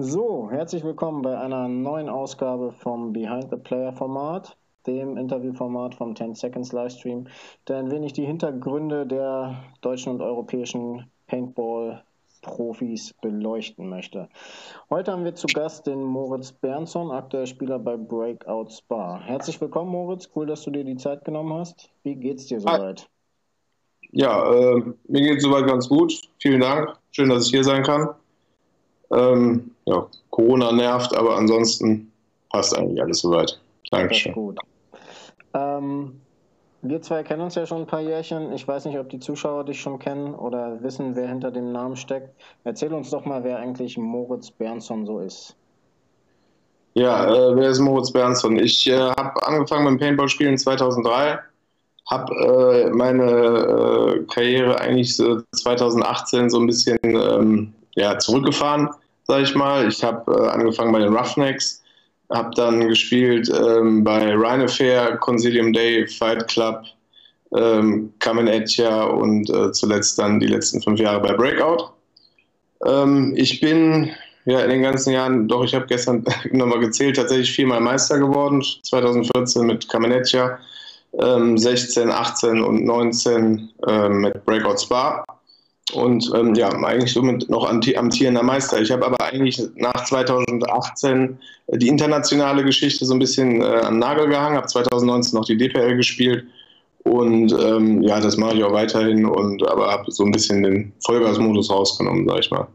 So, herzlich willkommen bei einer neuen Ausgabe vom Behind the Player Format, dem Interviewformat vom 10 Seconds Livestream, der ein wenig die Hintergründe der deutschen und europäischen Paintball-Profis beleuchten möchte. Heute haben wir zu Gast den Moritz Bernson, aktuell Spieler bei Breakout Spa. Herzlich willkommen, Moritz. Cool, dass du dir die Zeit genommen hast. Wie geht's dir soweit? Ja, äh, mir geht es soweit ganz gut. Vielen Dank. Schön, dass ich hier sein kann. Ähm, ja, Corona nervt, aber ansonsten passt eigentlich alles soweit. Dankeschön. gut. Ähm, wir zwei kennen uns ja schon ein paar Jährchen. Ich weiß nicht, ob die Zuschauer dich schon kennen oder wissen, wer hinter dem Namen steckt. Erzähl uns doch mal, wer eigentlich Moritz Bernson so ist. Ja, äh, wer ist Moritz Bernson? Ich äh, habe angefangen mit dem Paintball-Spielen 2003, habe äh, meine äh, Karriere eigentlich 2018 so ein bisschen ähm, ja, zurückgefahren, sage ich mal. Ich habe äh, angefangen bei den Roughnecks, habe dann gespielt ähm, bei Rhine Fair, Consilium Day, Fight Club, ähm, Kamen Etja und äh, zuletzt dann die letzten fünf Jahre bei Breakout. Ähm, ich bin ja in den ganzen Jahren, doch ich habe gestern nochmal gezählt, tatsächlich viermal Meister geworden. 2014 mit Kamenetja, ähm, 16, 18 und 19 äh, mit Breakout Spa und ähm, ja, eigentlich somit noch amtierender Meister. Ich habe aber eigentlich nach 2018 äh, die internationale Geschichte so ein bisschen äh, am Nagel gehangen, habe 2019 noch die DPL gespielt und ähm, ja, das mache ich auch weiterhin und aber habe so ein bisschen den Vollgasmodus rausgenommen, sag ich mal.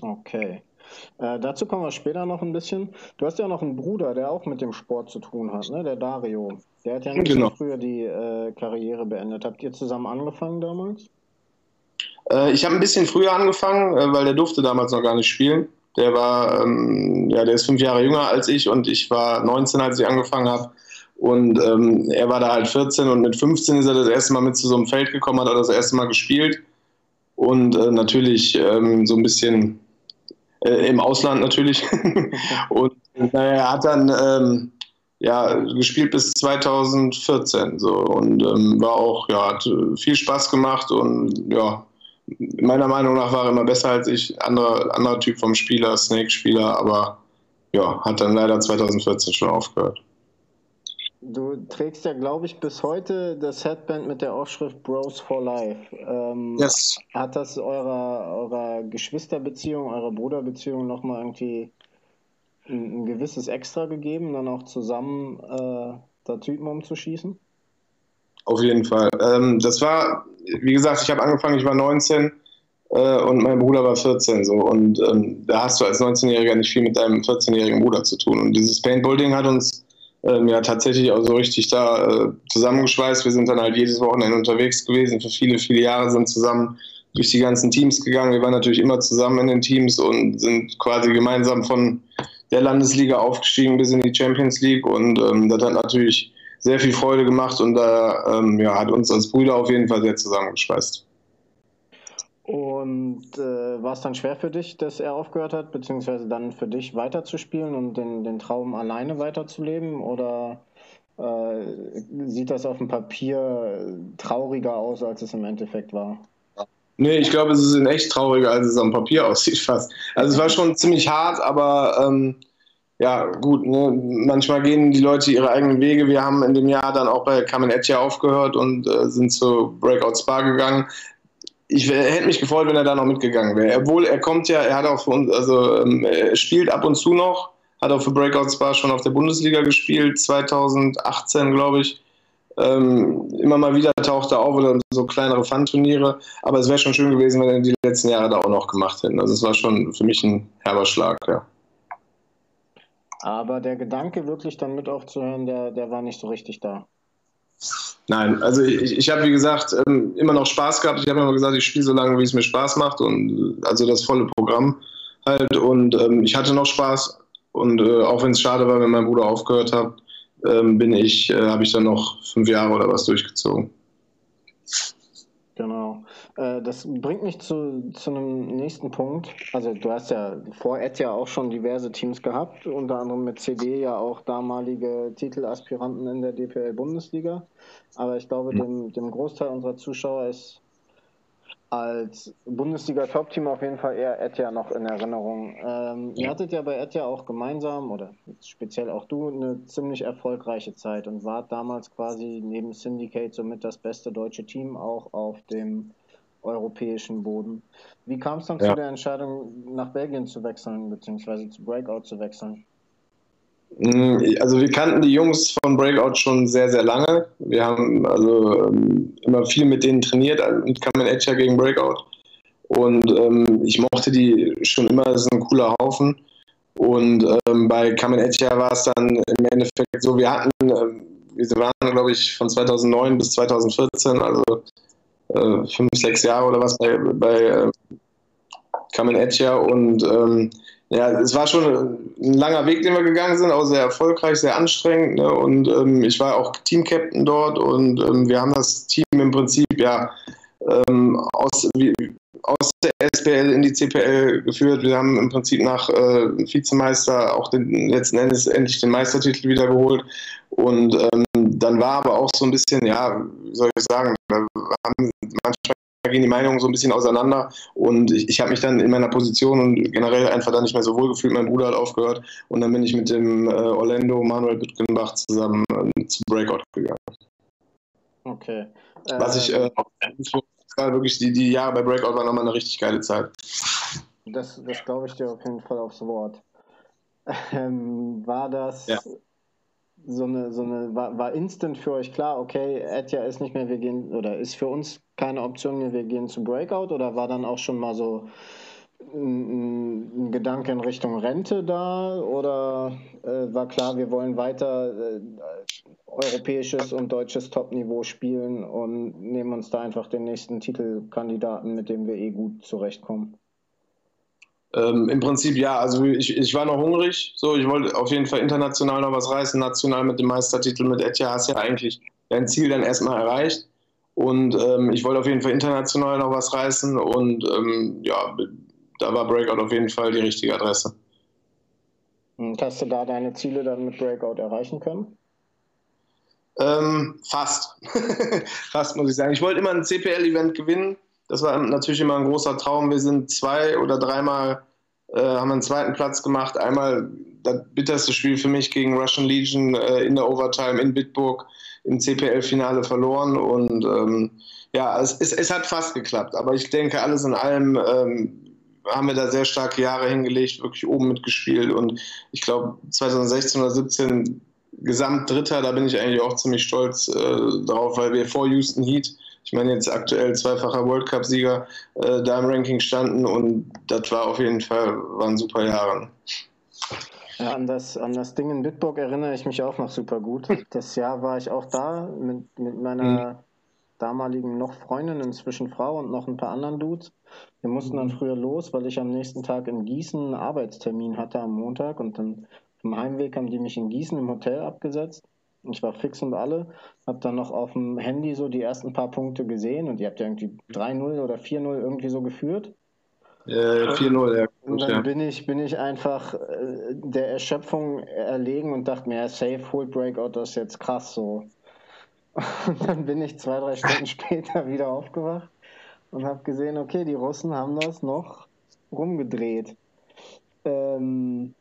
Okay. Äh, dazu kommen wir später noch ein bisschen. Du hast ja noch einen Bruder, der auch mit dem Sport zu tun hat, ne? der Dario. Der hat ja nicht genau. früher die äh, Karriere beendet. Habt ihr zusammen angefangen damals? Äh, ich habe ein bisschen früher angefangen, äh, weil der durfte damals noch gar nicht spielen. Der war, ähm, ja, der ist fünf Jahre jünger als ich und ich war 19, als ich angefangen habe. Und ähm, er war da halt 14 und mit 15 ist er das erste Mal mit zu so einem Feld gekommen, hat er das erste Mal gespielt. Und äh, natürlich ähm, so ein bisschen äh, im Ausland natürlich. und naja, er hat dann ähm, ja, gespielt bis 2014 so und ähm, war auch, ja, hat viel Spaß gemacht und ja, meiner Meinung nach war er immer besser als ich, anderer, anderer Typ vom Spieler, Snake-Spieler, aber ja, hat dann leider 2014 schon aufgehört. Du trägst ja, glaube ich, bis heute das Headband mit der Aufschrift Bros for Life. Ähm, yes. Hat das eurer, eurer Geschwisterbeziehung, eurer Bruderbeziehung nochmal irgendwie ein, ein, gewisses Extra gegeben, dann auch zusammen äh, da Typen umzuschießen? Auf jeden Fall. Ähm, das war, wie gesagt, ich habe angefangen, ich war 19 äh, und mein Bruder war 14 so und ähm, da hast du als 19-Jähriger nicht viel mit deinem 14-jährigen Bruder zu tun und dieses Paintball-Ding hat uns ähm, ja tatsächlich auch so richtig da äh, zusammengeschweißt. Wir sind dann halt jedes Wochenende unterwegs gewesen, für viele, viele Jahre sind zusammen durch die ganzen Teams gegangen. Wir waren natürlich immer zusammen in den Teams und sind quasi gemeinsam von der Landesliga aufgestiegen bis in die Champions League und ähm, das hat natürlich sehr viel Freude gemacht und da ähm, ja, hat uns als Brüder auf jeden Fall sehr zusammengeschweißt. Und äh, war es dann schwer für dich, dass er aufgehört hat, beziehungsweise dann für dich weiterzuspielen und den, den Traum alleine weiterzuleben? Oder äh, sieht das auf dem Papier trauriger aus, als es im Endeffekt war? Nee, ich glaube, es ist in echt trauriger, als es am Papier aussieht fast. Also es war schon ziemlich hart, aber ähm, ja, gut, ne, manchmal gehen die Leute ihre eigenen Wege. Wir haben in dem Jahr dann auch bei Kamen Etja aufgehört und äh, sind zu Breakout Spa gegangen. Ich hätte mich gefreut, wenn er da noch mitgegangen wäre. Obwohl er kommt ja, er hat auch für uns, also er spielt ab und zu noch, hat auch für Breakout Spa schon auf der Bundesliga gespielt, 2018, glaube ich. Ähm, immer mal wieder taucht er auf oder so kleinere Fun-Turniere. Aber es wäre schon schön gewesen, wenn er die letzten Jahre da auch noch gemacht hätten. Also es war schon für mich ein herber Schlag, ja. Aber der Gedanke, wirklich dann mit aufzuhören, der, der war nicht so richtig da. Nein, also ich, ich habe, wie gesagt, ähm, immer noch Spaß gehabt. Ich habe immer gesagt, ich spiele so lange, wie es mir Spaß macht und also das volle Programm halt. Und ähm, ich hatte noch Spaß. Und äh, auch wenn es schade war, wenn mein Bruder aufgehört hat, ähm, bin ich, äh, habe ich dann noch fünf Jahre oder was durchgezogen. Äh, das bringt mich zu, zu einem nächsten Punkt. Also du hast ja vor Ed ja auch schon diverse Teams gehabt, unter anderem mit CD ja auch damalige Titelaspiranten in der DPL Bundesliga. Aber ich glaube, dem, dem Großteil unserer Zuschauer ist als Bundesliga-Top-Team auf jeden Fall eher Etja noch in Erinnerung. Ähm, ja. Ihr hattet ja bei Etja auch gemeinsam, oder speziell auch du, eine ziemlich erfolgreiche Zeit und wart damals quasi neben Syndicate somit das beste deutsche Team auch auf dem europäischen Boden. Wie kam es dann ja. zu der Entscheidung, nach Belgien zu wechseln, beziehungsweise zu Breakout zu wechseln? Mm, also wir kannten die Jungs von Breakout schon sehr, sehr lange. Wir haben also ähm, immer viel mit denen trainiert, äh, mit Kamen Etcher gegen Breakout. Und ähm, ich mochte die schon immer, das ist ein cooler Haufen. Und ähm, bei Kamen Etcher war es dann im Endeffekt so, wir hatten, äh, wir waren glaube ich von 2009 bis 2014, also äh, fünf, sechs Jahre oder was bei, bei äh, Kamen Etcher und ähm, ja, es war schon ein langer Weg, den wir gegangen sind, auch sehr erfolgreich, sehr anstrengend. Ne? Und ähm, ich war auch Teamcaptain dort und ähm, wir haben das Team im Prinzip ja ähm, aus, wie, aus der SPL in die CPL geführt. Wir haben im Prinzip nach äh, Vizemeister auch den, letzten Endes endlich den Meistertitel wiedergeholt. Und ähm, dann war aber auch so ein bisschen, ja, wie soll ich sagen, haben manchmal gehen die Meinungen so ein bisschen auseinander und ich, ich habe mich dann in meiner Position und generell einfach da nicht mehr so wohl gefühlt. Mein Bruder hat aufgehört und dann bin ich mit dem äh, Orlando Manuel Bütgenbach zusammen äh, zu Breakout gegangen. Okay. Was ich äh, war wirklich die, die Jahre bei Breakout waren nochmal eine richtig geile Zeit. Das, das glaube ich dir auf jeden Fall aufs Wort. Ähm, war das ja so eine, so eine, war, war instant für euch klar, okay, Etja ist nicht mehr, wir gehen, oder ist für uns keine Option mehr, wir gehen zum Breakout, oder war dann auch schon mal so ein, Gedanke in Richtung Rente da, oder äh, war klar, wir wollen weiter äh, europäisches und deutsches Topniveau spielen und nehmen uns da einfach den nächsten Titelkandidaten, mit dem wir eh gut zurechtkommen? Ähm, Im Prinzip ja, also ich, ich war noch hungrig, so ich wollte auf jeden Fall international noch was reißen, national mit dem Meistertitel mit Etja hast ja eigentlich dein Ziel dann erstmal erreicht. Und ähm, ich wollte auf jeden Fall international noch was reißen. Und ähm, ja, da war Breakout auf jeden Fall die richtige Adresse. Und hast du da deine Ziele dann mit Breakout erreichen können? Ähm, fast. fast muss ich sagen. Ich wollte immer ein CPL-Event gewinnen das war natürlich immer ein großer Traum. Wir sind zwei oder dreimal, äh, haben einen zweiten Platz gemacht. Einmal das bitterste Spiel für mich gegen Russian Legion äh, in der Overtime in Bitburg im CPL-Finale verloren. Und ähm, ja, es, es, es, hat fast geklappt. Aber ich denke, alles in allem ähm, haben wir da sehr starke Jahre hingelegt, wirklich oben mitgespielt. Und ich glaube, 2016 oder 2017 Gesamt Dritter, da bin ich eigentlich auch ziemlich stolz äh, drauf, weil wir vor Houston Heat ich meine jetzt aktuell zweifacher World Cup-Sieger äh, da im Ranking standen und das war auf jeden Fall, waren super Jahre. Ja, an das, an das Ding in Bitburg erinnere ich mich auch noch super gut. Das Jahr war ich auch da mit, mit meiner mhm. damaligen noch Freundin, inzwischen Frau und noch ein paar anderen Dudes. Wir mussten dann mhm. früher los, weil ich am nächsten Tag in Gießen einen Arbeitstermin hatte am Montag und dann vom Heimweg haben die mich in Gießen im Hotel abgesetzt. Ich war fix und alle, habe dann noch auf dem Handy so die ersten paar Punkte gesehen und ihr habt ja irgendwie 3-0 oder 4-0 irgendwie so geführt. Äh, 4-0, ja. Und dann ja. bin, ich, bin ich einfach äh, der Erschöpfung erlegen und dachte mir, ja, safe, Hold Breakout, das ist jetzt krass so. Und dann bin ich zwei, drei Stunden später wieder aufgewacht und habe gesehen, okay, die Russen haben das noch rumgedreht. Ähm,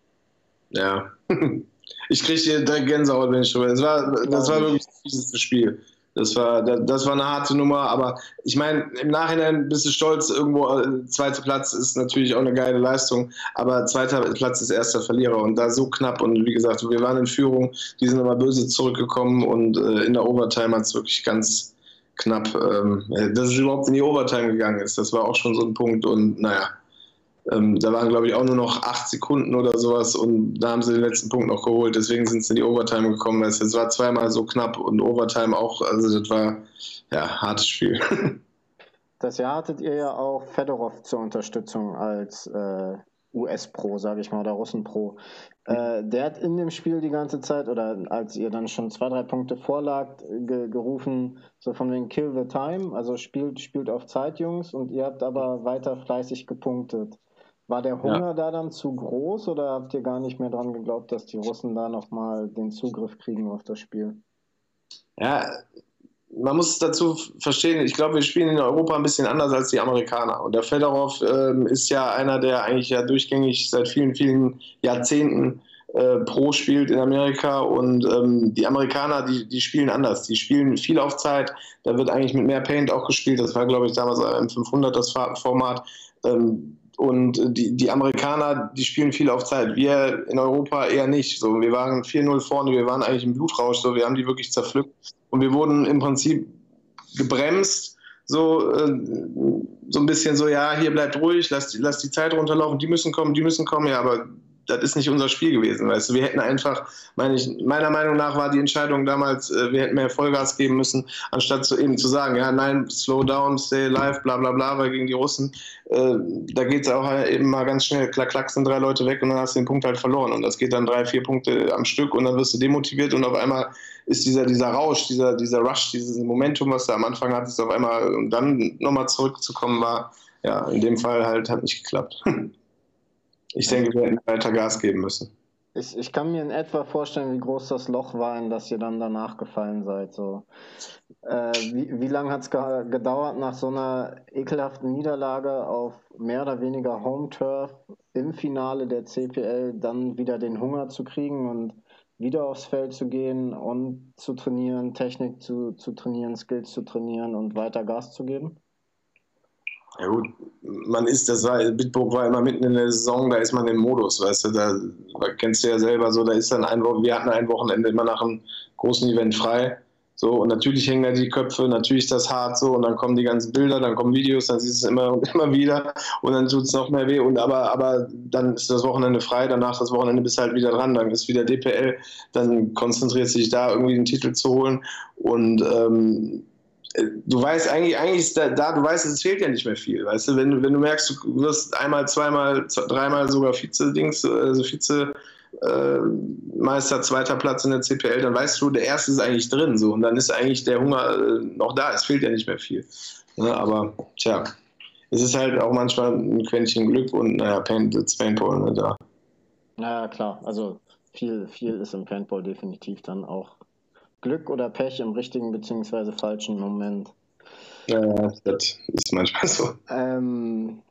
ja. Ich kriege hier direkt Gänsehaut, wenn ich drüber. Das war, das war wirklich das fieseste Spiel. Das war, das war eine harte Nummer, aber ich meine, im Nachhinein bist du stolz, irgendwo äh, zweiter Platz ist natürlich auch eine geile Leistung, aber zweiter Platz ist erster Verlierer und da so knapp und wie gesagt, wir waren in Führung, die sind aber böse zurückgekommen und äh, in der Overtime hat es wirklich ganz knapp, ähm, dass es überhaupt in die Overtime gegangen ist, das war auch schon so ein Punkt und naja, ähm, da waren, glaube ich, auch nur noch acht Sekunden oder sowas und da haben sie den letzten Punkt noch geholt. Deswegen sind sie in die Overtime gekommen. Es war zweimal so knapp und Overtime auch. Also, das war ja hartes Spiel. Das Jahr hattet ihr ja auch Fedorov zur Unterstützung als äh, US-Pro, sage ich mal, oder Russen-Pro. Äh, der hat in dem Spiel die ganze Zeit, oder als ihr dann schon zwei, drei Punkte vorlagt, ge gerufen, so von wegen Kill the Time, also spielt, spielt auf Zeit, Jungs, und ihr habt aber weiter fleißig gepunktet. War der Hunger ja. da dann zu groß oder habt ihr gar nicht mehr dran geglaubt, dass die Russen da nochmal den Zugriff kriegen auf das Spiel? Ja, man muss dazu verstehen, ich glaube, wir spielen in Europa ein bisschen anders als die Amerikaner. Und der Fedorov ähm, ist ja einer, der eigentlich ja durchgängig seit vielen, vielen Jahrzehnten äh, Pro spielt in Amerika. Und ähm, die Amerikaner, die, die spielen anders. Die spielen viel auf Zeit. Da wird eigentlich mit mehr Paint auch gespielt. Das war, glaube ich, damals im 500 das Format. Ähm, und die, die Amerikaner, die spielen viel auf Zeit. Wir in Europa eher nicht. So, wir waren 4-0 vorne, wir waren eigentlich im Blutrausch, so, wir haben die wirklich zerpflückt. Und wir wurden im Prinzip gebremst, so, äh, so ein bisschen so, ja, hier bleibt ruhig, lass, lass die Zeit runterlaufen, die müssen kommen, die müssen kommen, ja, aber das ist nicht unser Spiel gewesen, weißt du. Wir hätten einfach, meine ich, meiner Meinung nach war die Entscheidung damals, äh, wir hätten mehr Vollgas geben müssen, anstatt zu, eben zu sagen, ja, nein, slow down, stay alive, bla bla bla, weil gegen die Russen, äh, da geht es auch eben mal ganz schnell, klack, klack, sind drei Leute weg und dann hast du den Punkt halt verloren. Und das geht dann drei, vier Punkte am Stück und dann wirst du demotiviert und auf einmal ist dieser, dieser Rausch, dieser, dieser Rush, dieses Momentum, was du am Anfang hattest, auf einmal und dann nochmal zurückzukommen war, ja, in dem Fall halt hat nicht geklappt. Ich denke, wir hätten weiter Gas geben müssen. Ich, ich kann mir in etwa vorstellen, wie groß das Loch war, in das ihr dann danach gefallen seid. So. Äh, wie wie lange hat es ge gedauert, nach so einer ekelhaften Niederlage auf mehr oder weniger Home Turf im Finale der CPL dann wieder den Hunger zu kriegen und wieder aufs Feld zu gehen und zu trainieren, Technik zu, zu trainieren, Skills zu trainieren und weiter Gas zu geben? Ja gut, man ist, das war, Bitburg war immer mitten in der Saison, da ist man im Modus, weißt du, da, kennst du ja selber so, da ist dann ein Wochenende, wir hatten ein Wochenende immer nach einem großen Event frei. So, und natürlich hängen da die Köpfe, natürlich ist das hart so, und dann kommen die ganzen Bilder, dann kommen Videos, dann siehst du es immer und immer wieder, und dann tut es noch mehr weh, und aber, aber dann ist das Wochenende frei, danach das Wochenende bist halt wieder dran, dann ist wieder DPL, dann konzentriert sich da irgendwie den Titel zu holen, und ähm, du weißt eigentlich, eigentlich ist da, da, du weißt, es fehlt ja nicht mehr viel, weißt du, wenn, wenn du merkst, du wirst einmal, zweimal, dreimal sogar Vize-Dings, also Vize- äh, Meister, zweiter Platz in der CPL, dann weißt du, der erste ist eigentlich drin, so, und dann ist eigentlich der Hunger äh, noch da, es fehlt ja nicht mehr viel. Ne? Aber, tja, es ist halt auch manchmal ein Quäntchen Glück und, naja, Paint, Paintball, ne, da. Ja, klar, also viel, viel ist im Paintball definitiv dann auch Glück oder Pech im richtigen bzw. falschen Moment. Ja, das ist manchmal so. Ähm,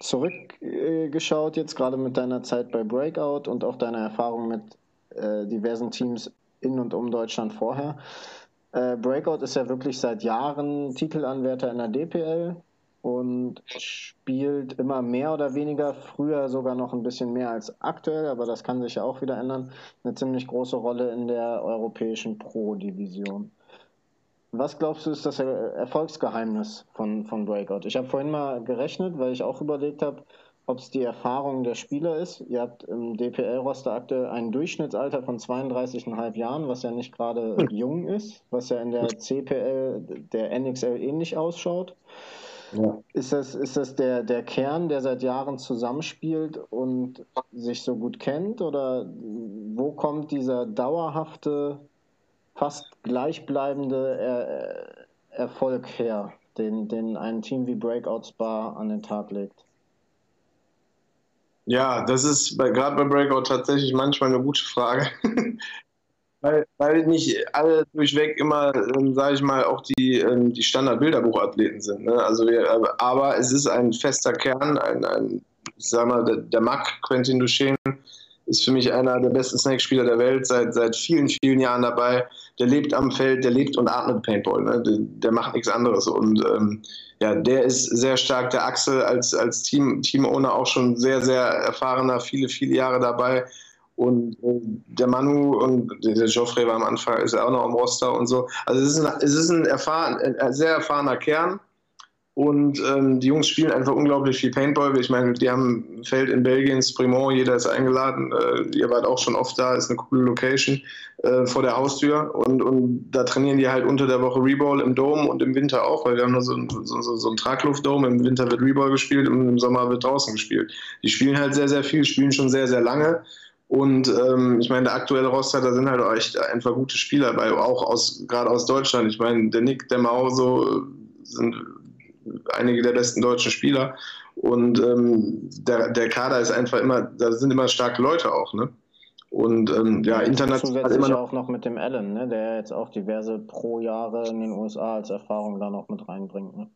zurückgeschaut jetzt gerade mit deiner Zeit bei Breakout und auch deiner Erfahrung mit äh, diversen Teams in und um Deutschland vorher. Äh, Breakout ist ja wirklich seit Jahren Titelanwärter in der DPL und spielt immer mehr oder weniger, früher sogar noch ein bisschen mehr als aktuell, aber das kann sich ja auch wieder ändern, eine ziemlich große Rolle in der europäischen Pro-Division. Was glaubst du, ist das Erfolgsgeheimnis von, von Breakout? Ich habe vorhin mal gerechnet, weil ich auch überlegt habe, ob es die Erfahrung der Spieler ist. Ihr habt im DPL-Roster aktuell ein Durchschnittsalter von 32,5 Jahren, was ja nicht gerade hm. jung ist, was ja in der CPL, der NXL ähnlich ausschaut. Ja. Ist das, ist das der, der Kern, der seit Jahren zusammenspielt und sich so gut kennt? Oder wo kommt dieser dauerhafte, fast gleichbleibende er Erfolg her, den, den ein Team wie Breakout Spa an den Tag legt? Ja, das ist gerade bei Breakout tatsächlich manchmal eine gute Frage. Weil, weil nicht alle durchweg immer, ähm, sage ich mal, auch die, ähm, die Standard-Bilderbuchathleten sind. Ne? Also wir, äh, aber es ist ein fester Kern, ein, ein ich sag mal, der, der Mack, Quentin Duchesne, ist für mich einer der besten Snake-Spieler der Welt, seit, seit vielen, vielen Jahren dabei. Der lebt am Feld, der lebt und atmet Paintball. Ne? Der, der macht nichts anderes. Und ähm, ja, der ist sehr stark. Der Axel als, als Team, Team-Owner auch schon sehr, sehr erfahrener, viele, viele Jahre dabei. Und äh, der Manu und der Geoffrey war am Anfang, ist auch noch am Roster und so. Also es ist ein, es ist ein, erfahren, ein sehr erfahrener Kern. Und ähm, die Jungs spielen einfach unglaublich viel Paintball. Ich meine, die haben ein Feld in Belgien, Sprimont, jeder ist eingeladen. Äh, ihr wart auch schon oft da, ist eine coole Location äh, vor der Haustür. Und, und da trainieren die halt unter der Woche Reball im Dome und im Winter auch, weil wir haben nur so, ein, so, so, so einen Tragluftdome. Im Winter wird Reball gespielt und im Sommer wird draußen gespielt. Die spielen halt sehr, sehr viel, spielen schon sehr, sehr lange. Und ähm, ich meine, der aktuelle Roster, da sind halt auch echt einfach gute Spieler bei, auch aus, gerade aus Deutschland. Ich meine, der Nick, der Mao, so sind einige der besten deutschen Spieler. Und ähm, der, der Kader ist einfach immer, da sind immer starke Leute auch, ne? Und ähm, ja, international Zusätzlich immer noch auch noch mit dem Allen, ne, der jetzt auch diverse pro Jahre in den USA als Erfahrung da noch mit reinbringt. Ne?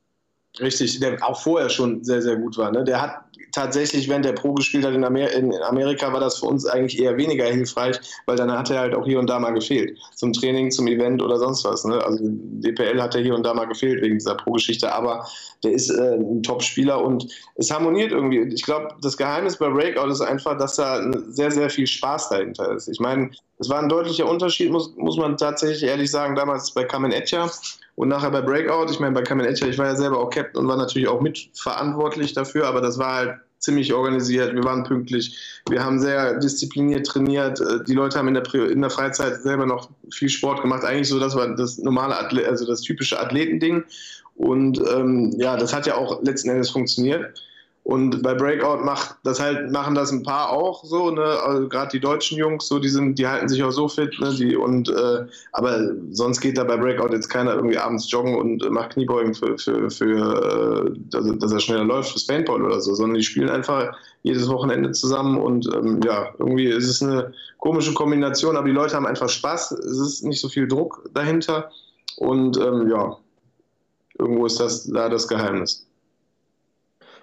Richtig, der auch vorher schon sehr, sehr gut war. Ne? Der hat tatsächlich, wenn der Pro gespielt hat in, Amer in, Amerika, war das für uns eigentlich eher weniger hilfreich, weil dann hat er halt auch hier und da mal gefehlt. Zum Training, zum Event oder sonst was. Ne? Also DPL hat er hier und da mal gefehlt wegen dieser Pro-Geschichte, aber der ist äh, ein Top-Spieler und es harmoniert irgendwie. Ich glaube, das Geheimnis bei Breakout ist einfach, dass da sehr, sehr viel Spaß dahinter ist. Ich meine, es war ein deutlicher Unterschied, muss, muss man tatsächlich ehrlich sagen, damals bei Kamen Etja und nachher bei Breakout, ich meine, bei Kamen Etcher, ich war ja selber auch Captain und war natürlich auch mitverantwortlich dafür, aber das war halt ziemlich organisiert, wir waren pünktlich, wir haben sehr diszipliniert trainiert, äh, die Leute haben in der, in der Freizeit selber noch viel Sport gemacht, eigentlich so, das war das normale, Athlet, also das typische Athletending. Und ähm, ja, das hat ja auch letzten Endes funktioniert. Und bei Breakout macht das halt, machen das ein paar auch so, ne? Also gerade die deutschen Jungs, so, die sind, die halten sich auch so fit, ne? Die, und äh, aber sonst geht da bei Breakout jetzt keiner irgendwie abends joggen und macht Kniebeugen für, für, für äh, dass, dass er schneller läuft fürs Paintball oder so, sondern die spielen einfach jedes Wochenende zusammen und ähm, ja, irgendwie ist es eine komische Kombination, aber die Leute haben einfach Spaß, es ist nicht so viel Druck dahinter und ähm, ja, irgendwo ist das da das Geheimnis.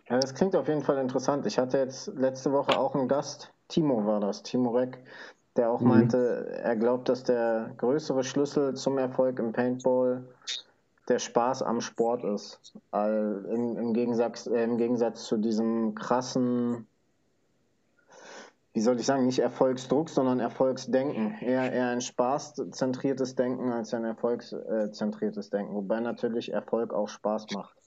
Ja, das klingt auf jeden Fall interessant. Ich hatte jetzt letzte Woche auch einen Gast, Timo war das, Timo Reck, der auch mhm. meinte, er glaubt, dass der größere Schlüssel zum Erfolg im Paintball der Spaß am Sport ist. Im, im, Gegensatz, äh, Im Gegensatz zu diesem krassen, wie soll ich sagen, nicht Erfolgsdruck, sondern Erfolgsdenken. Eher, eher ein spaßzentriertes Denken als ein erfolgszentriertes Denken, wobei natürlich Erfolg auch Spaß macht.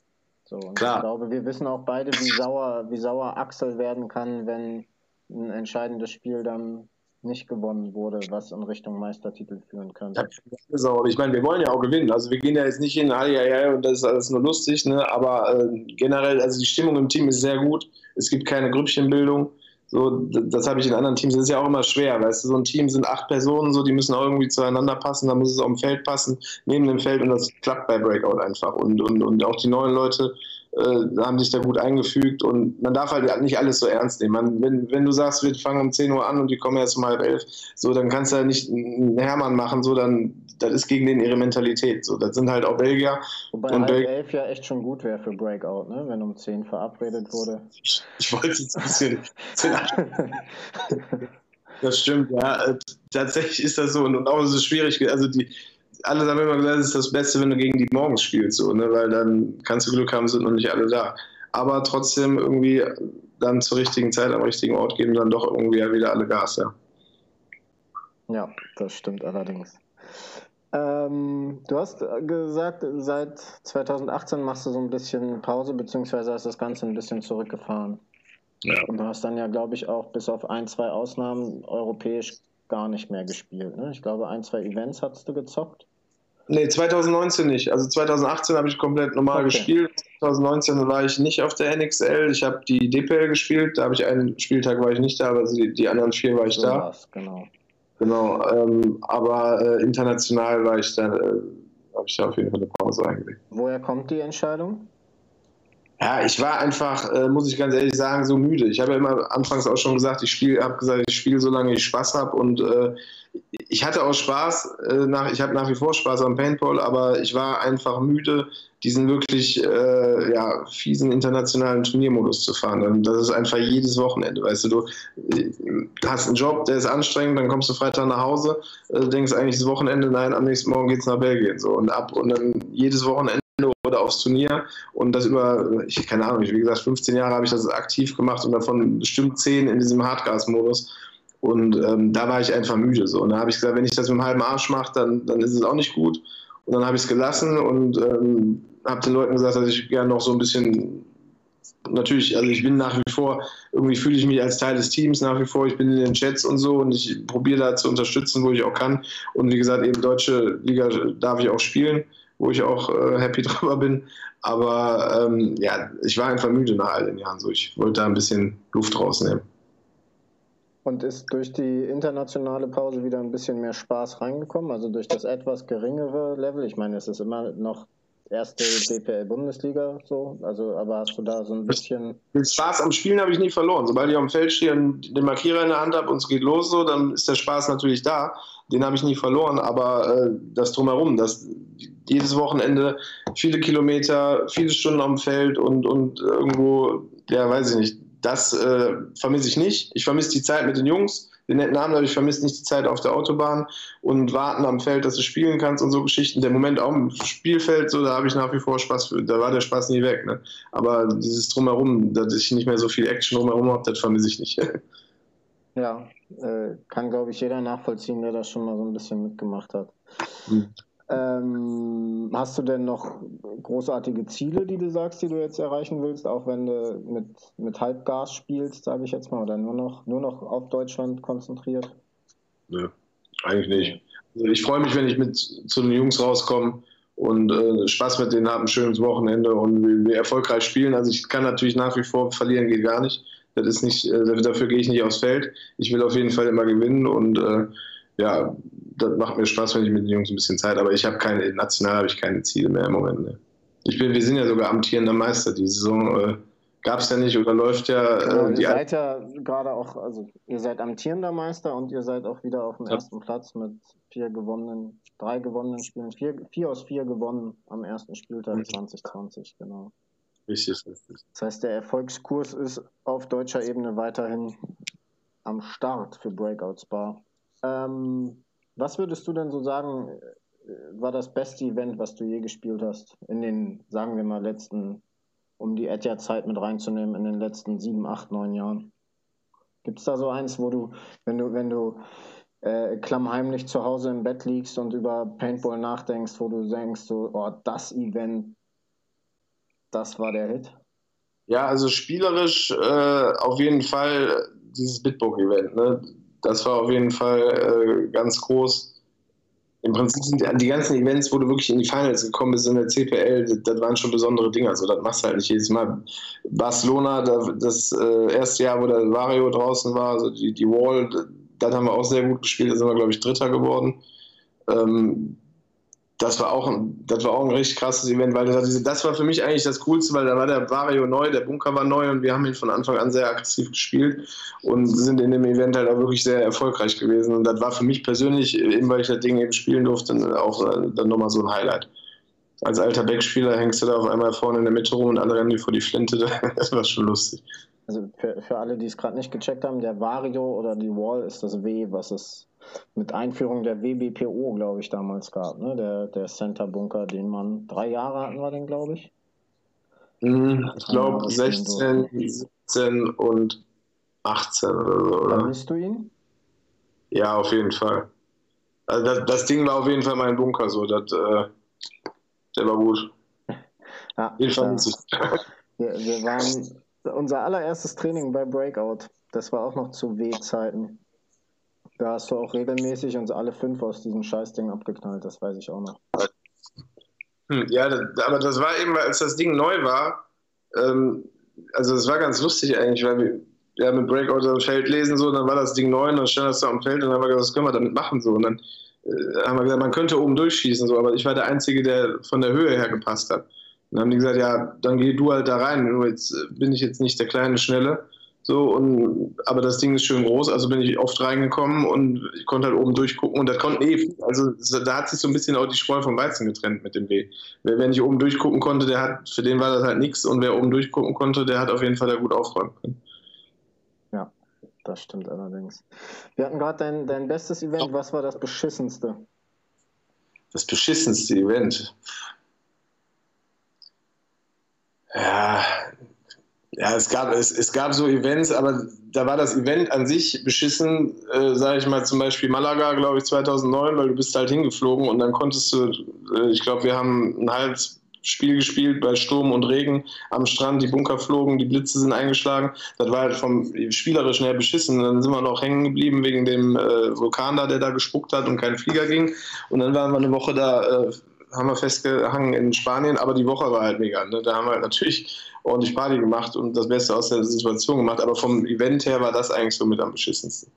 So, und Klar. ich glaube, wir wissen auch beide, wie sauer, wie sauer Axel werden kann, wenn ein entscheidendes Spiel dann nicht gewonnen wurde, was in Richtung Meistertitel führen könnte. Ja, ich meine, wir wollen ja auch gewinnen. Also wir gehen ja jetzt nicht hin, ah, ja, ja, und das ist alles nur lustig, ne? aber äh, generell, also die Stimmung im Team ist sehr gut. Es gibt keine Grüppchenbildung. So, das habe ich in anderen Teams. Das ist ja auch immer schwer, weißt du, so ein Team sind acht Personen, so, die müssen auch irgendwie zueinander passen, da muss es auch im Feld passen, neben dem Feld und das klappt bei Breakout einfach. Und, und, und auch die neuen Leute äh, haben sich da gut eingefügt und man darf halt nicht alles so ernst nehmen. Man, wenn, wenn du sagst, wir fangen um 10 Uhr an und die kommen erst um halb elf, so, dann kannst du ja nicht einen Hermann machen, so, dann, das ist gegen den ihre Mentalität. So, das sind halt auch Belgier. Wobei und halb Bel elf ja echt schon gut wäre für Breakout, ne? wenn um 10 verabredet wurde. Ich, ich wollte jetzt ein bisschen. das stimmt, ja. Äh, tatsächlich ist das so und auch so schwierig. Also die, alle haben immer gesagt, es ist das Beste, wenn du gegen die morgens spielst, so, ne? weil dann kannst du Glück haben, sind noch nicht alle da. Aber trotzdem irgendwie dann zur richtigen Zeit am richtigen Ort geben dann doch irgendwie wieder alle Gas, ja. Ja, das stimmt allerdings. Ähm, du hast gesagt, seit 2018 machst du so ein bisschen Pause, beziehungsweise hast das Ganze ein bisschen zurückgefahren. Ja. Und du hast dann ja, glaube ich, auch bis auf ein, zwei Ausnahmen europäisch gar nicht mehr gespielt. Ne? Ich glaube, ein, zwei Events hast du gezockt. Nee, 2019 nicht. Also 2018 habe ich komplett normal okay. gespielt. 2019 war ich nicht auf der NXL. Ich habe die DPL gespielt. Da habe ich einen Spieltag war ich nicht da, aber die, die anderen vier war ich so da. War's, genau. Genau. Ähm, aber äh, international war ich da, äh, habe ich da auf jeden Fall eine Pause eingelegt. Woher kommt die Entscheidung? Ja, ich war einfach, äh, muss ich ganz ehrlich sagen, so müde. Ich habe ja immer anfangs auch schon gesagt, ich spiele, habe gesagt, ich spiele, solange ich Spaß habe und äh, ich hatte auch Spaß, äh, nach, ich habe nach wie vor Spaß am Paintball, aber ich war einfach müde, diesen wirklich äh, ja, fiesen internationalen Turniermodus zu fahren. Und das ist einfach jedes Wochenende, weißt du, du hast einen Job, der ist anstrengend, dann kommst du Freitag nach Hause, äh, denkst eigentlich das Wochenende, nein, am nächsten Morgen geht's nach Belgien so und ab und dann jedes Wochenende oder aufs Turnier und das über, ich keine Ahnung, wie gesagt, 15 Jahre habe ich das aktiv gemacht und davon bestimmt 10 in diesem Hardgas-Modus. Und ähm, da war ich einfach müde. So. Und da habe ich gesagt, wenn ich das mit einem halben Arsch mache, dann, dann ist es auch nicht gut. Und dann habe ich es gelassen und ähm, habe den Leuten gesagt, dass ich gerne noch so ein bisschen, natürlich, also ich bin nach wie vor, irgendwie fühle ich mich als Teil des Teams nach wie vor, ich bin in den Chats und so und ich probiere da zu unterstützen, wo ich auch kann. Und wie gesagt, eben deutsche Liga darf ich auch spielen wo ich auch äh, happy drüber bin. Aber ähm, ja, ich war einfach müde nach all den Jahren so. Ich wollte da ein bisschen Luft rausnehmen. Und ist durch die internationale Pause wieder ein bisschen mehr Spaß reingekommen? Also durch das etwas geringere Level? Ich meine, es ist immer noch erste DPL-Bundesliga so? Also, aber hast du da so ein bisschen. Den Spaß am Spielen habe ich nie verloren. Sobald ich auf dem Feld stehe und den Markierer in der Hand habe und es geht los, so, dann ist der Spaß natürlich da. Den habe ich nie verloren, aber äh, das drumherum, das jedes Wochenende viele Kilometer, viele Stunden am Feld und, und irgendwo, ja, weiß ich nicht, das äh, vermisse ich nicht. Ich vermisse die Zeit mit den Jungs den netten Abend, aber ich vermisse nicht die Zeit auf der Autobahn und warten am Feld, dass du spielen kannst und so Geschichten. Der Moment auch im Spielfeld, so, da habe ich nach wie vor Spaß, für, da war der Spaß nie weg. Ne? Aber dieses Drumherum, dass ich nicht mehr so viel Action drumherum habe, das vermisse ich nicht. ja, äh, kann glaube ich jeder nachvollziehen, der das schon mal so ein bisschen mitgemacht hat. Hm. Ähm, hast du denn noch großartige Ziele, die du sagst, die du jetzt erreichen willst, auch wenn du mit, mit Halbgas spielst, sage ich jetzt mal, oder nur noch, nur noch auf Deutschland konzentriert? Nö, eigentlich nicht. Also ich freue mich, wenn ich mit zu den Jungs rauskomme und äh, Spaß mit denen habe, ein schönes Wochenende und wir, wir, erfolgreich spielen. Also ich kann natürlich nach wie vor verlieren, geht gar nicht. Das ist nicht, äh, dafür gehe ich nicht aufs Feld. Ich will auf jeden Fall immer gewinnen und äh, ja, das macht mir Spaß, wenn ich mit den Jungs ein bisschen Zeit, aber ich habe keine, national habe ich keine Ziele mehr im Moment. Ne. Ich bin, wir sind ja sogar amtierender Meister. Die Saison äh, gab es ja nicht oder läuft ja. Äh, genau, ihr seid ja gerade auch, also ihr seid amtierender Meister und ihr seid auch wieder auf dem ja. ersten Platz mit vier gewonnenen, drei gewonnenen Spielen, vier, vier aus vier gewonnen am ersten Spieltag mhm. 2020, genau. Richtig, richtig. Das heißt, der Erfolgskurs ist auf deutscher Ebene weiterhin am Start für Breakouts Bar. Ähm, was würdest du denn so sagen, äh, war das beste Event, was du je gespielt hast? In den, sagen wir mal, letzten, um die Etja-Zeit mit reinzunehmen, in den letzten sieben, acht, neun Jahren? Gibt es da so eins, wo du, wenn du, wenn du äh, klammheimlich zu Hause im Bett liegst und über Paintball nachdenkst, wo du denkst, so, oh, das Event, das war der Hit? Ja, also spielerisch äh, auf jeden Fall dieses Bitbook-Event. Ne? Das war auf jeden Fall äh, ganz groß. Im Prinzip sind die, die, ganzen Events, wo du wirklich in die Finals gekommen bist in der CPL, das, das waren schon besondere Dinge. Also das machst du halt nicht jedes Mal. Barcelona, das äh, erste Jahr, wo der Vario draußen war, also die, die Wall, das haben wir auch sehr gut gespielt, da sind wir, glaube ich, Dritter geworden. Ähm, das war auch ein, das war auch ein richtig krasses Event, weil das, das war für mich eigentlich das Coolste, weil da war der Vario neu, der Bunker war neu und wir haben ihn von Anfang an sehr aktiv gespielt und sind in dem Event halt auch wirklich sehr erfolgreich gewesen. Und das war für mich persönlich, eben weil ich das Ding eben spielen durfte, auch äh, dann nochmal so ein Highlight. Als alter Backspieler hängst du da auf einmal vorne in der Mitte rum und alle rennen dir vor die Flinte. Das war schon lustig. Also für, für alle, die es gerade nicht gecheckt haben, der Vario oder die Wall ist das W, was es mit Einführung der WBPO, glaube ich, damals gab, ne? Der, der Center Bunker, den man drei Jahre hatten wir den, glaube ich. Mhm, ich glaube 16, 17 und 18 oder so, oder? Vermisst du ihn? Ja, auf jeden Fall. Also das, das, Ding war auf jeden Fall mein Bunker, so, das, äh, der war gut. Ja, den vermisse ich. Wir, wir waren unser allererstes Training bei Breakout. Das war auch noch zu W-Zeiten. Da hast du auch regelmäßig uns alle fünf aus diesem Scheißding abgeknallt, das weiß ich auch noch. Hm, ja, aber das war eben, als das Ding neu war, ähm, also es war ganz lustig eigentlich, weil wir ja, mit Breakout am Feld lesen, so, dann war das Ding neu und dann stand das da am Feld und dann haben wir gesagt, was können wir damit machen, so, und dann äh, haben wir gesagt, man könnte oben durchschießen, so, aber ich war der Einzige, der von der Höhe her gepasst hat. Und dann haben die gesagt, ja, dann geh du halt da rein, nur jetzt äh, bin ich jetzt nicht der kleine Schnelle, so, und, aber das Ding ist schön groß, also bin ich oft reingekommen und ich konnte halt oben durchgucken und das konnten eh, also da hat sich so ein bisschen auch die Spreu vom Weizen getrennt mit dem W. Wer, wer nicht oben durchgucken konnte, der hat, für den war das halt nichts und wer oben durchgucken konnte, der hat auf jeden Fall da gut aufräumen können. Ja, das stimmt allerdings. Wir hatten gerade dein, dein bestes Event, was war das beschissenste? Das beschissenste Event. Ja, ja, es gab, es, es gab so Events, aber da war das Event an sich beschissen, äh, sage ich mal zum Beispiel Malaga, glaube ich, 2009, weil du bist halt hingeflogen und dann konntest du, äh, ich glaube, wir haben ein halbes Spiel gespielt bei Sturm und Regen am Strand, die Bunker flogen, die Blitze sind eingeschlagen. Das war halt vom Spielerischen her beschissen. Dann sind wir noch hängen geblieben wegen dem äh, Vulkan da, der da gespuckt hat und kein Flieger ging. Und dann waren wir eine Woche da, äh, haben wir festgehangen in Spanien, aber die Woche war halt mega. Ne? Da haben wir halt natürlich ordentlich Party gemacht und das Beste aus der Situation gemacht. Aber vom Event her war das eigentlich so mit am beschissensten.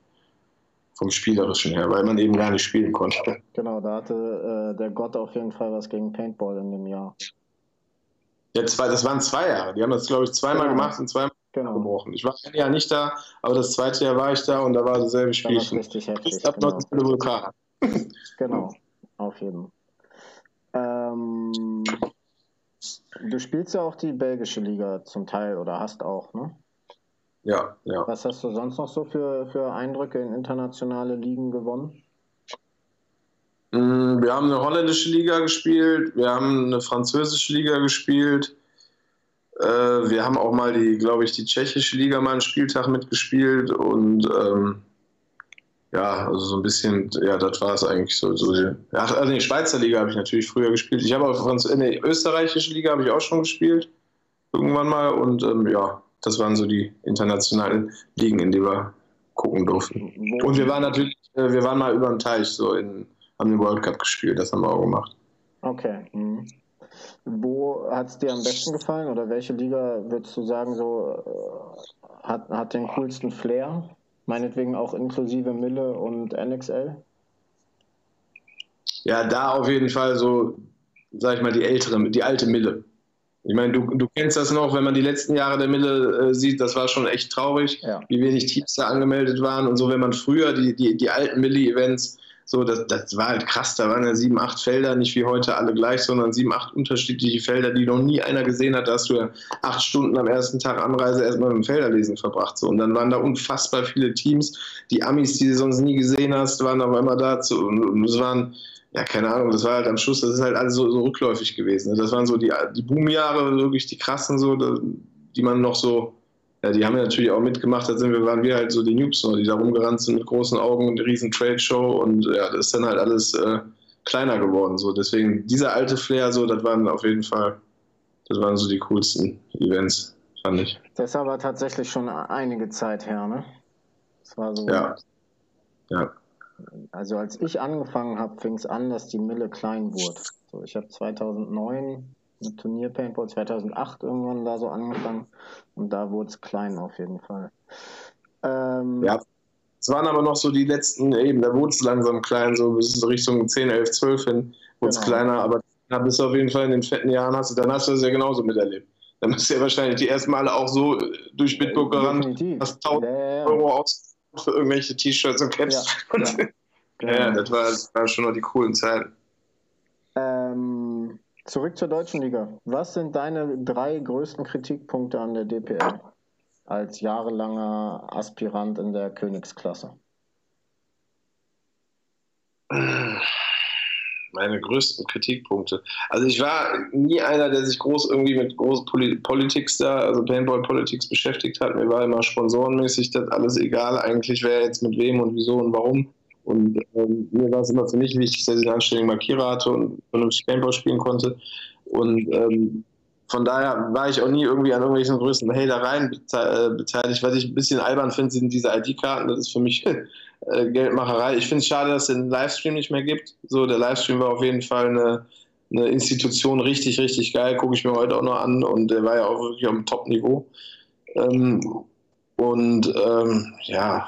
Vom Spielerischen her, weil man eben gar nicht spielen konnte. Genau, da hatte äh, der Gott auf jeden Fall was gegen Paintball in dem Jahr. Ja, zwei, das waren zwei Jahre. Die haben das, glaube ich, zweimal genau. gemacht und zweimal genau. gebrochen. Ich war ein Jahr nicht da, aber das zweite Jahr war ich da und da war dasselbe Spielchen. Das richtig heftig. Ich genau. Vulkan. genau, auf jeden Fall. Ähm, du spielst ja auch die belgische Liga zum Teil oder hast auch, ne? Ja, ja. Was hast du sonst noch so für, für Eindrücke in internationale Ligen gewonnen? Mm, wir haben eine holländische Liga gespielt, wir haben eine französische Liga gespielt, äh, wir haben auch mal die, glaube ich, die tschechische Liga mal einen Spieltag mitgespielt und ähm, ja, also so ein bisschen, ja, das war es eigentlich so. so ja, also die Schweizer Liga habe ich natürlich früher gespielt. Ich habe auch in der österreichischen Liga habe ich auch schon gespielt, irgendwann mal und ähm, ja, das waren so die internationalen Ligen, in die wir gucken durften. Und wir waren natürlich, äh, wir waren mal über den Teich, so in, haben den World Cup gespielt, das haben wir auch gemacht. Okay. Mhm. Wo hat es dir am besten gefallen oder welche Liga würdest du sagen, so äh, hat, hat den coolsten Flair? Meinetwegen auch inklusive Mille und NXL? Ja, da auf jeden Fall so, sag ich mal, die ältere, die alte Mille. Ich meine, du, du kennst das noch, wenn man die letzten Jahre der Mille äh, sieht, das war schon echt traurig, ja. wie wenig Teams da angemeldet waren und so, wenn man früher die, die, die alten Mille-Events, so, das, das war halt krass, da waren ja sieben, acht Felder, nicht wie heute alle gleich, sondern sieben, acht unterschiedliche Felder, die noch nie einer gesehen hat. Da hast du ja acht Stunden am ersten Tag Anreise erstmal mit dem Felderlesen verbracht. So. Und dann waren da unfassbar viele Teams. Die Amis, die du sonst nie gesehen hast, waren auf einmal da. Zu, und es waren, ja, keine Ahnung, das war halt am Schluss, das ist halt alles so, so rückläufig gewesen. Ne? Das waren so die, die Boomjahre, wirklich die krassen, so, die man noch so, ja, die haben ja natürlich auch mitgemacht, da sind wir, waren wir halt so die Noobs, die da rumgerannt sind mit großen Augen und riesen Trade-Show und ja, das ist dann halt alles äh, kleiner geworden. So. Deswegen, dieser alte Flair, so, das waren auf jeden Fall, das waren so die coolsten Events, fand ich. Das ist aber tatsächlich schon einige Zeit her, ne? Das war so. Ja. Ja. Also als ich angefangen habe, fing es an, dass die Mille klein wurde. So, ich habe 2009 mit Turnier Paintball 2008 irgendwann da so angefangen und da wurde es klein auf jeden Fall. Ähm, ja, es waren aber noch so die letzten, eben, da wurde es langsam klein, so bis Richtung 10, 11, 12 hin wurde es genau. kleiner, aber da bist du auf jeden Fall in den fetten Jahren, hast du, dann hast du das ja genauso miterlebt. Dann bist du ja wahrscheinlich die ersten Male auch so durch Bitbook gerannt, hast 1000 ja, ja. Euro aus für irgendwelche T-Shirts und Caps. Ja, ja. Genau. ja, das, war, das war schon noch die coolen Zeiten. Ähm, zurück zur deutschen Liga. Was sind deine drei größten Kritikpunkte an der DPL als jahrelanger Aspirant in der Königsklasse? Meine größten Kritikpunkte. Also ich war nie einer, der sich groß irgendwie mit groß Politics da, also Paintball Politics beschäftigt hat. Mir war immer sponsorenmäßig das alles egal eigentlich, wer jetzt mit wem und wieso und warum. Und ähm, mir war es immer für mich wichtig, dass ich einen anständigen Markierer hatte und vernünftig Paintball spielen konnte. Und ähm, von daher war ich auch nie irgendwie an irgendwelchen größten Hatereien äh, beteiligt. Was ich ein bisschen albern finde, sind diese ID-Karten. Das ist für mich äh, Geldmacherei. Ich finde es schade, dass es den Livestream nicht mehr gibt. So, der Livestream war auf jeden Fall eine, eine Institution richtig, richtig geil. Gucke ich mir heute auch noch an und der war ja auch wirklich auf dem Top-Niveau. Ähm, und ähm, ja,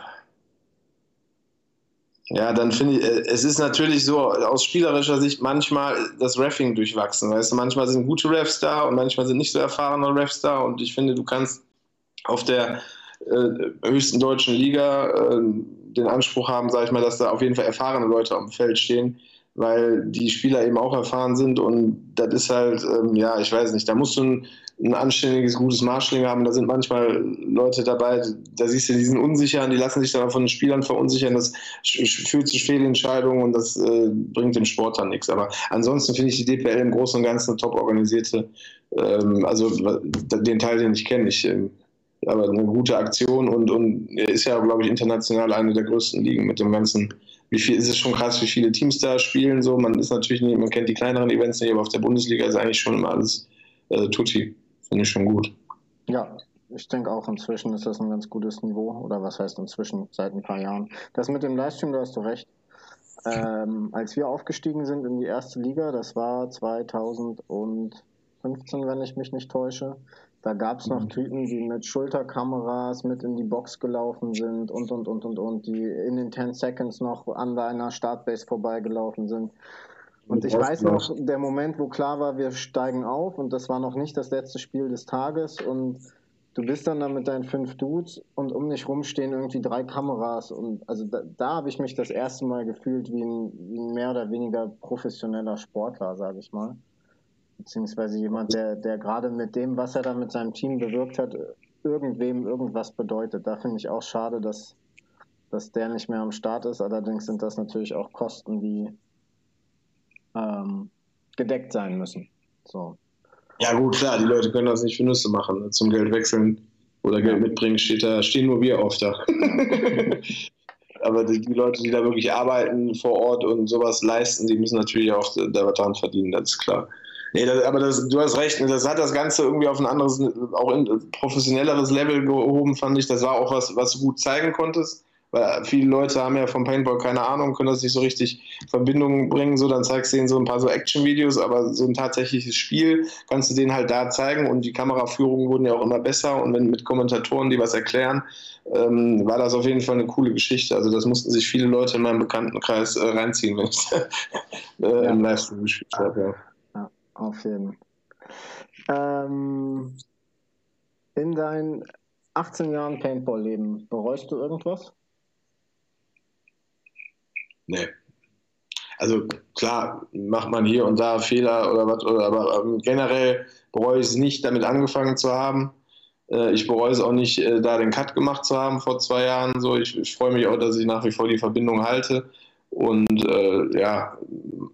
ja, dann finde ich, äh, es ist natürlich so aus spielerischer Sicht manchmal das Refing durchwachsen. Weißt du, manchmal sind gute Refs da und manchmal sind nicht so erfahrene Refs da. Und ich finde, du kannst auf der äh, höchsten deutschen Liga äh, den Anspruch haben, sage ich mal, dass da auf jeden Fall erfahrene Leute am Feld stehen, weil die Spieler eben auch erfahren sind. Und das ist halt, ähm, ja, ich weiß nicht, da musst du ein ein anständiges, gutes Marschling haben. Da sind manchmal Leute dabei, da siehst du, die sind unsicher und die lassen sich dann von den Spielern verunsichern. Das führt zu Fehlentscheidungen und das äh, bringt dem Sport dann nichts. Aber ansonsten finde ich die DPL im Großen und Ganzen eine top organisierte, ähm, also den Teil, den ich kenne. Ich, ähm, aber eine gute Aktion und, und ist ja, glaube ich, international eine der größten Ligen mit dem ganzen. Wie viel ist es schon krass, wie viele Teams da spielen? So, man ist natürlich nicht, man kennt die kleineren Events nicht, aber auf der Bundesliga ist eigentlich schon immer alles äh, Tutti. Finde ich schon gut. Ja, ich denke auch inzwischen ist das ein ganz gutes Niveau. Oder was heißt inzwischen? Seit ein paar Jahren. Das mit dem Livestream, da hast du recht. Ähm, als wir aufgestiegen sind in die erste Liga, das war 2015, wenn ich mich nicht täusche, da gab es noch mhm. Typen, die mit Schulterkameras mit in die Box gelaufen sind und, und, und, und, und, die in den 10 Seconds noch an deiner Startbase vorbeigelaufen sind. Und ich weiß noch, der Moment, wo klar war, wir steigen auf und das war noch nicht das letzte Spiel des Tages und du bist dann da mit deinen fünf Dudes und um dich rum stehen irgendwie drei Kameras und also da, da habe ich mich das erste Mal gefühlt wie ein, wie ein mehr oder weniger professioneller Sportler, sage ich mal. Beziehungsweise jemand, der, der gerade mit dem, was er da mit seinem Team bewirkt hat, irgendwem irgendwas bedeutet. Da finde ich auch schade, dass, dass der nicht mehr am Start ist. Allerdings sind das natürlich auch Kosten, die ähm, gedeckt sein müssen. So. Ja gut, klar, die Leute können das nicht für Nüsse machen. Zum Geld wechseln oder Geld mitbringen steht da, stehen nur wir auf da. Aber die, die, Leute, die da wirklich arbeiten vor Ort und sowas leisten, die müssen natürlich auch da was dran verdienen, das ist klar. Nee, das, aber das, du hast recht, das hat das Ganze irgendwie auf ein anderes, auch ein professionelleres Level gehoben, fand ich. Das war auch was, was du gut zeigen konntest weil viele Leute haben ja vom Paintball keine Ahnung, können das nicht so richtig Verbindungen bringen, so dann zeigst du denen so ein paar so Action-Videos, aber so ein tatsächliches Spiel kannst du denen halt da zeigen und die Kameraführungen wurden ja auch immer besser und wenn mit Kommentatoren, die was erklären, ähm, war das auf jeden Fall eine coole Geschichte. Also das mussten sich viele Leute in meinem Bekanntenkreis äh, reinziehen, wenn ich äh, ja. im Livestream gespielt habe. Ja. Auf jeden. Ähm, in deinen 18 Jahren Paintball-Leben, bereust du irgendwas? Nee. Also klar, macht man hier und da Fehler oder was, oder, aber ähm, generell bereue ich es nicht, damit angefangen zu haben. Äh, ich bereue es auch nicht, äh, da den Cut gemacht zu haben vor zwei Jahren. So, ich, ich freue mich auch, dass ich nach wie vor die Verbindung halte. Und äh, ja,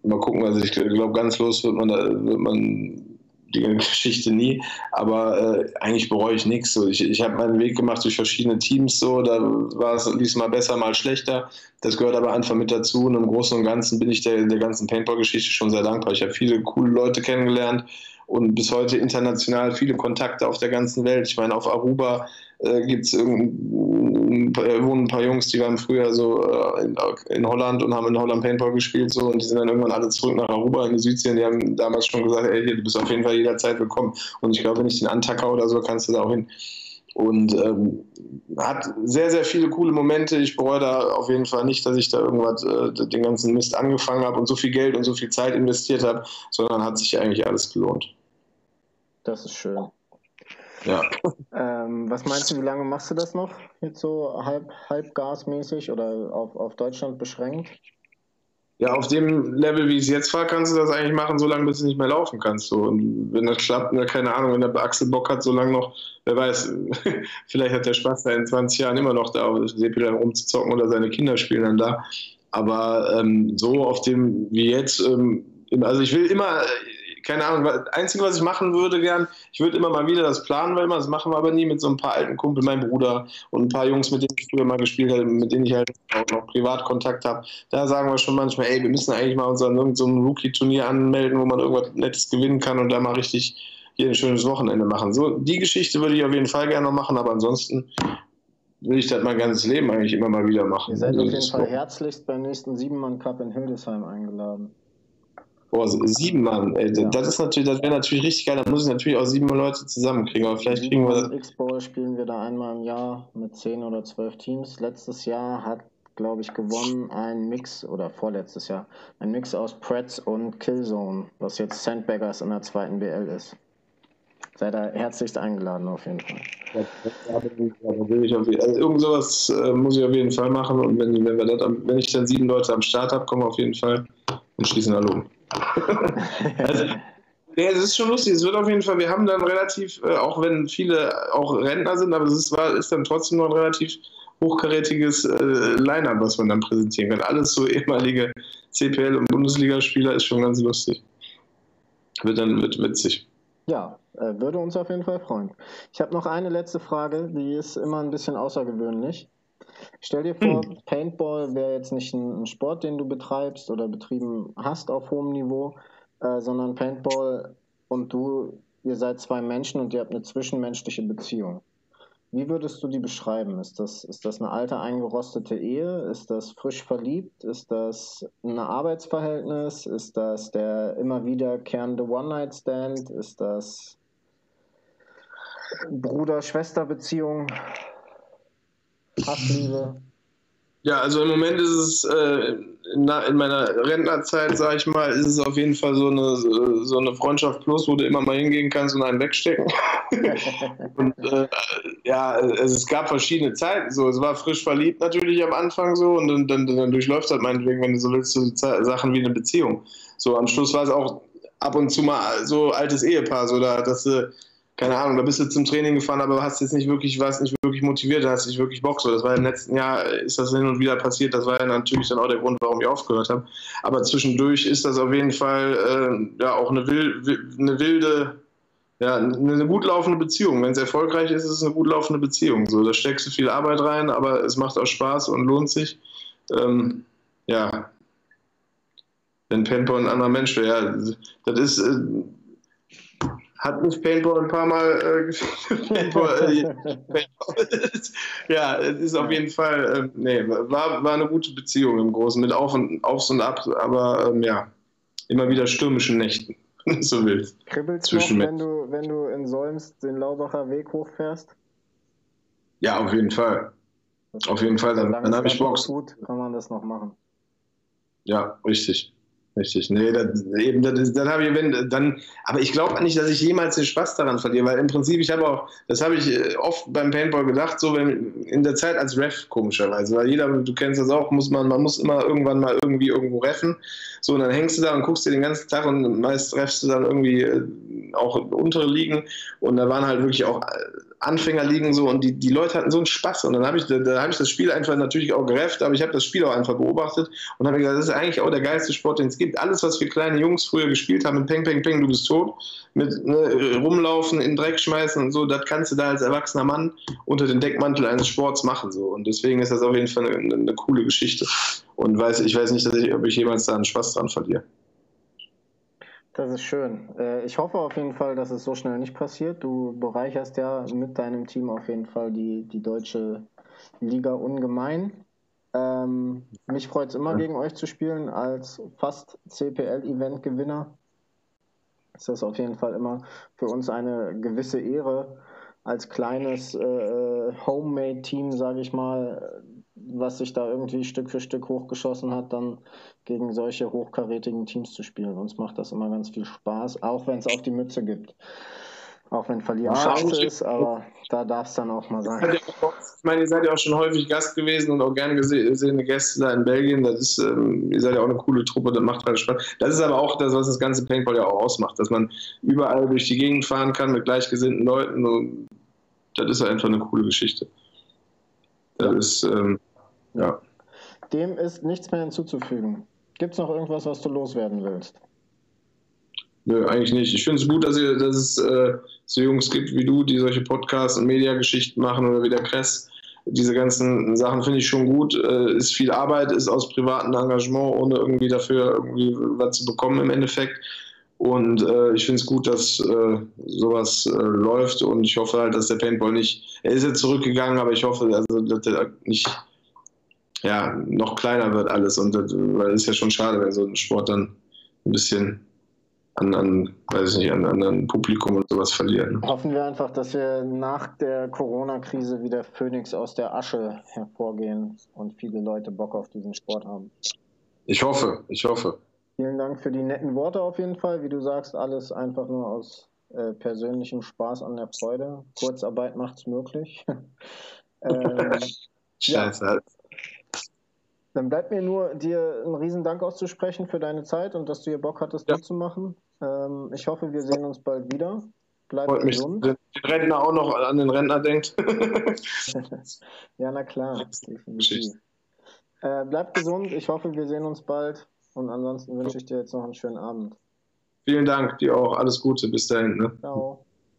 mal gucken, also ich glaube, ganz los wird man, da, wird man die Geschichte nie, aber äh, eigentlich bereue ich nichts. So. Ich, ich habe meinen Weg gemacht durch verschiedene Teams, so, da war es lief mal besser, mal schlechter. Das gehört aber einfach mit dazu und im Großen und Ganzen bin ich der, der ganzen Paintball-Geschichte schon sehr dankbar. Ich habe viele coole Leute kennengelernt und bis heute international viele Kontakte auf der ganzen Welt. Ich meine, auf Aruba äh, gibt's wohnen ein paar Jungs, die waren früher so äh, in, in, Holland und haben in Holland Paintball gespielt so und die sind dann irgendwann alle zurück nach Aruba in die Südsee die haben damals schon gesagt, ey, hier, du bist auf jeden Fall jederzeit willkommen. Und ich glaube, wenn ich den antacker oder so, kannst du da auch hin. Und ähm, hat sehr, sehr viele coole Momente. Ich bereue da auf jeden Fall nicht, dass ich da irgendwas, äh, den ganzen Mist angefangen habe und so viel Geld und so viel Zeit investiert habe, sondern hat sich eigentlich alles gelohnt. Das ist schön. Ja. Ähm, was meinst du, wie lange machst du das noch? Jetzt so halb, halb gasmäßig oder auf, auf Deutschland beschränkt? Ja, auf dem Level, wie ich es jetzt fahre, kannst du das eigentlich machen, solange bis du nicht mehr laufen kannst. So. Und wenn das klappt, ne, keine Ahnung, wenn der Axel Bock hat, solange noch, wer weiß, vielleicht hat der Spaß da in 20 Jahren immer noch da, Sepilan rumzuzocken oder seine Kinder spielen dann da. Aber ähm, so auf dem, wie jetzt, ähm, also ich will immer, keine Ahnung, das Einzige, was ich machen würde gern, ich würde immer mal wieder das planen, weil immer, das machen wir aber nie mit so ein paar alten Kumpel, mein Bruder und ein paar Jungs, mit denen ich früher mal gespielt habe, mit denen ich halt auch noch Privatkontakt habe. Da sagen wir schon manchmal, ey, wir müssen eigentlich mal unser so Rookie-Turnier anmelden, wo man irgendwas Nettes gewinnen kann und da mal richtig hier ein schönes Wochenende machen. So, die Geschichte würde ich auf jeden Fall gerne noch machen, aber ansonsten will ich das mein ganzes Leben eigentlich immer mal wieder machen. Ihr seid auf jeden Fall herzlichst beim nächsten Siebenmann-Cup in Hildesheim eingeladen. Boah, sieben Mann, ey, ja. das ist natürlich, das wäre natürlich richtig geil. Da muss ich natürlich auch sieben Leute zusammenkriegen, aber vielleicht kriegen wir das. X-Bowl spielen wir da einmal im Jahr mit zehn oder zwölf Teams. Letztes Jahr hat, glaube ich, gewonnen ein Mix, oder vorletztes Jahr, ein Mix aus Pretz und Killzone, was jetzt Sandbaggers in der zweiten BL ist. Seid da herzlichst eingeladen auf jeden Fall. Also irgend sowas äh, muss ich auf jeden Fall machen und wenn, wenn, wir das, wenn ich dann sieben Leute am Start habe, kommen wir auf jeden Fall und schließen Hallo also, ja, es ist schon lustig. Es wird auf jeden Fall, wir haben dann relativ, äh, auch wenn viele auch Rentner sind, aber es ist, war, ist dann trotzdem noch ein relativ hochkarätiges äh, Line-Up, was man dann präsentieren kann. Alles so ehemalige CPL- und Bundesligaspieler ist schon ganz lustig. Wird dann wird witzig. Ja, äh, würde uns auf jeden Fall freuen. Ich habe noch eine letzte Frage, die ist immer ein bisschen außergewöhnlich. Stell dir vor, hm. Paintball wäre jetzt nicht ein Sport, den du betreibst oder betrieben hast auf hohem Niveau, äh, sondern Paintball und du, ihr seid zwei Menschen und ihr habt eine zwischenmenschliche Beziehung. Wie würdest du die beschreiben? Ist das, ist das eine alte, eingerostete Ehe? Ist das frisch verliebt? Ist das ein Arbeitsverhältnis? Ist das der immer wiederkehrende One-Night-Stand? Ist das Bruder-Schwester-Beziehung? Hassliebe? Ja, also im Moment ist es äh, in, in, meiner Rentnerzeit, sage ich mal, ist es auf jeden Fall so eine, so eine Freundschaft plus, wo du immer mal hingehen kannst und einen wegstecken. und äh, ja, also es gab verschiedene Zeiten. So, es war frisch verliebt natürlich am Anfang so und dann, dann, dann durchläuft halt meinetwegen, wenn du so willst, so Sachen wie eine Beziehung. So am Schluss war es auch ab und zu mal so altes Ehepaar, so da, dass du keine Ahnung, da bist du zum Training gefahren, aber hast jetzt nicht wirklich, warst nicht wirklich motiviert, hast nicht wirklich Bock. So, das war im letzten Jahr, ist das hin und wieder passiert. Das war ja natürlich dann auch der Grund, warum ich aufgehört habe. Aber zwischendurch ist das auf jeden Fall äh, ja auch eine, wild, eine wilde, ja, eine gut laufende Beziehung. Wenn es erfolgreich ist, ist es eine gut laufende Beziehung. So, da steckst du viel Arbeit rein, aber es macht auch Spaß und lohnt sich. Ähm, ja, wenn Paintball ein anderer Mensch wäre, ja, das ist. Äh, hat mich Paintball ein paar Mal äh, Paintball, äh, ja, es ist auf jeden Fall, äh, nee, war, war eine gute Beziehung im Großen, mit Auf und, Aufs und Abs, aber ähm, ja, immer wieder stürmischen Nächten, wenn du so willst. Kribbelst noch, wenn du, wenn du in Solms den Laubacher Weg hochfährst? Ja, auf jeden Fall. Auf jeden Fall, dann, dann habe ich Bock. Gut, kann man das noch machen. Ja, richtig. Richtig, nee, das, eben, das, das habe ich, wenn, dann, aber ich glaube nicht, dass ich jemals den Spaß daran verliere, weil im Prinzip, ich habe auch, das habe ich äh, oft beim Paintball gedacht, so wenn, in der Zeit als Ref komischerweise, weil jeder, du kennst das auch, muss man, man muss immer irgendwann mal irgendwie irgendwo reffen, so und dann hängst du da und guckst dir den ganzen Tag und meist refst du dann irgendwie äh, auch untere Ligen. Und da waren halt wirklich auch Anfänger liegen so und die, die Leute hatten so einen Spaß. Und dann habe ich, da, da habe ich das Spiel einfach natürlich auch gerefft, aber ich habe das Spiel auch einfach beobachtet und habe gesagt, das ist eigentlich auch der geilste Sport, den es gibt. Alles, was wir kleine Jungs früher gespielt haben mit Peng, Peng, Peng, du bist tot, mit ne, rumlaufen, in Dreck schmeißen und so, das kannst du da als erwachsener Mann unter den Deckmantel eines Sports machen so und deswegen ist das auf jeden Fall eine, eine coole Geschichte und weiß, ich weiß nicht, dass ich, ob ich jemals da einen Spaß dran verliere. Das ist schön. Äh, ich hoffe auf jeden Fall, dass es so schnell nicht passiert. Du bereicherst ja mit deinem Team auf jeden Fall die, die deutsche Liga ungemein. Ähm, mich freut es immer, ja. gegen euch zu spielen als fast CPL-Event-Gewinner. Ist das auf jeden Fall immer für uns eine gewisse Ehre, als kleines äh, Homemade-Team, sage ich mal, was sich da irgendwie Stück für Stück hochgeschossen hat, dann gegen solche hochkarätigen Teams zu spielen. Uns macht das immer ganz viel Spaß, auch wenn es auf die Mütze gibt. Auch wenn scheiße ist, aber da darf es dann auch mal sein. Ich meine, ihr seid ja auch schon häufig Gast gewesen und auch gerne gesehene Gäste da in Belgien. Das ist, ähm, ihr seid ja auch eine coole Truppe, das macht halt Spaß. Das ist aber auch das, was das ganze Paintball ja auch ausmacht, dass man überall durch die Gegend fahren kann mit gleichgesinnten Leuten. Und das ist einfach eine coole Geschichte. Das ist, ähm, ja. Dem ist nichts mehr hinzuzufügen. Gibt es noch irgendwas, was du loswerden willst? Nö, eigentlich nicht. Ich finde es gut, dass, ihr, dass es äh, so Jungs gibt wie du, die solche Podcasts und Mediageschichten machen oder wie der Kress. Diese ganzen Sachen finde ich schon gut. Äh, ist viel Arbeit, ist aus privatem Engagement, ohne irgendwie dafür irgendwie was zu bekommen im Endeffekt. Und äh, ich finde es gut, dass äh, sowas äh, läuft und ich hoffe halt, dass der Paintball nicht, er ist jetzt zurückgegangen, aber ich hoffe, also, dass er nicht ja, noch kleiner wird alles. Und das, weil es ist ja schon schade, wenn so ein Sport dann ein bisschen an, an weiß ich nicht, an, an Publikum und sowas verlieren. Hoffen wir einfach, dass wir nach der Corona-Krise wieder Phoenix aus der Asche hervorgehen und viele Leute Bock auf diesen Sport haben. Ich hoffe, ich hoffe. Vielen Dank für die netten Worte auf jeden Fall. Wie du sagst, alles einfach nur aus äh, persönlichem Spaß an der Freude. Kurzarbeit macht es möglich. ähm, Scheiße. Ja. Dann bleibt mir nur, dir einen riesen Dank auszusprechen für deine Zeit und dass du hier Bock hattest, ja. mitzumachen. Ähm, ich hoffe, wir sehen uns bald wieder. Bleib Freut gesund. Mich, den Rentner auch noch an den Rentner denkt. ja, na klar. Äh, bleib gesund. Ich hoffe, wir sehen uns bald. Und ansonsten wünsche ich dir jetzt noch einen schönen Abend. Vielen Dank, dir auch. Alles Gute. Bis dahin. Ne? Ciao.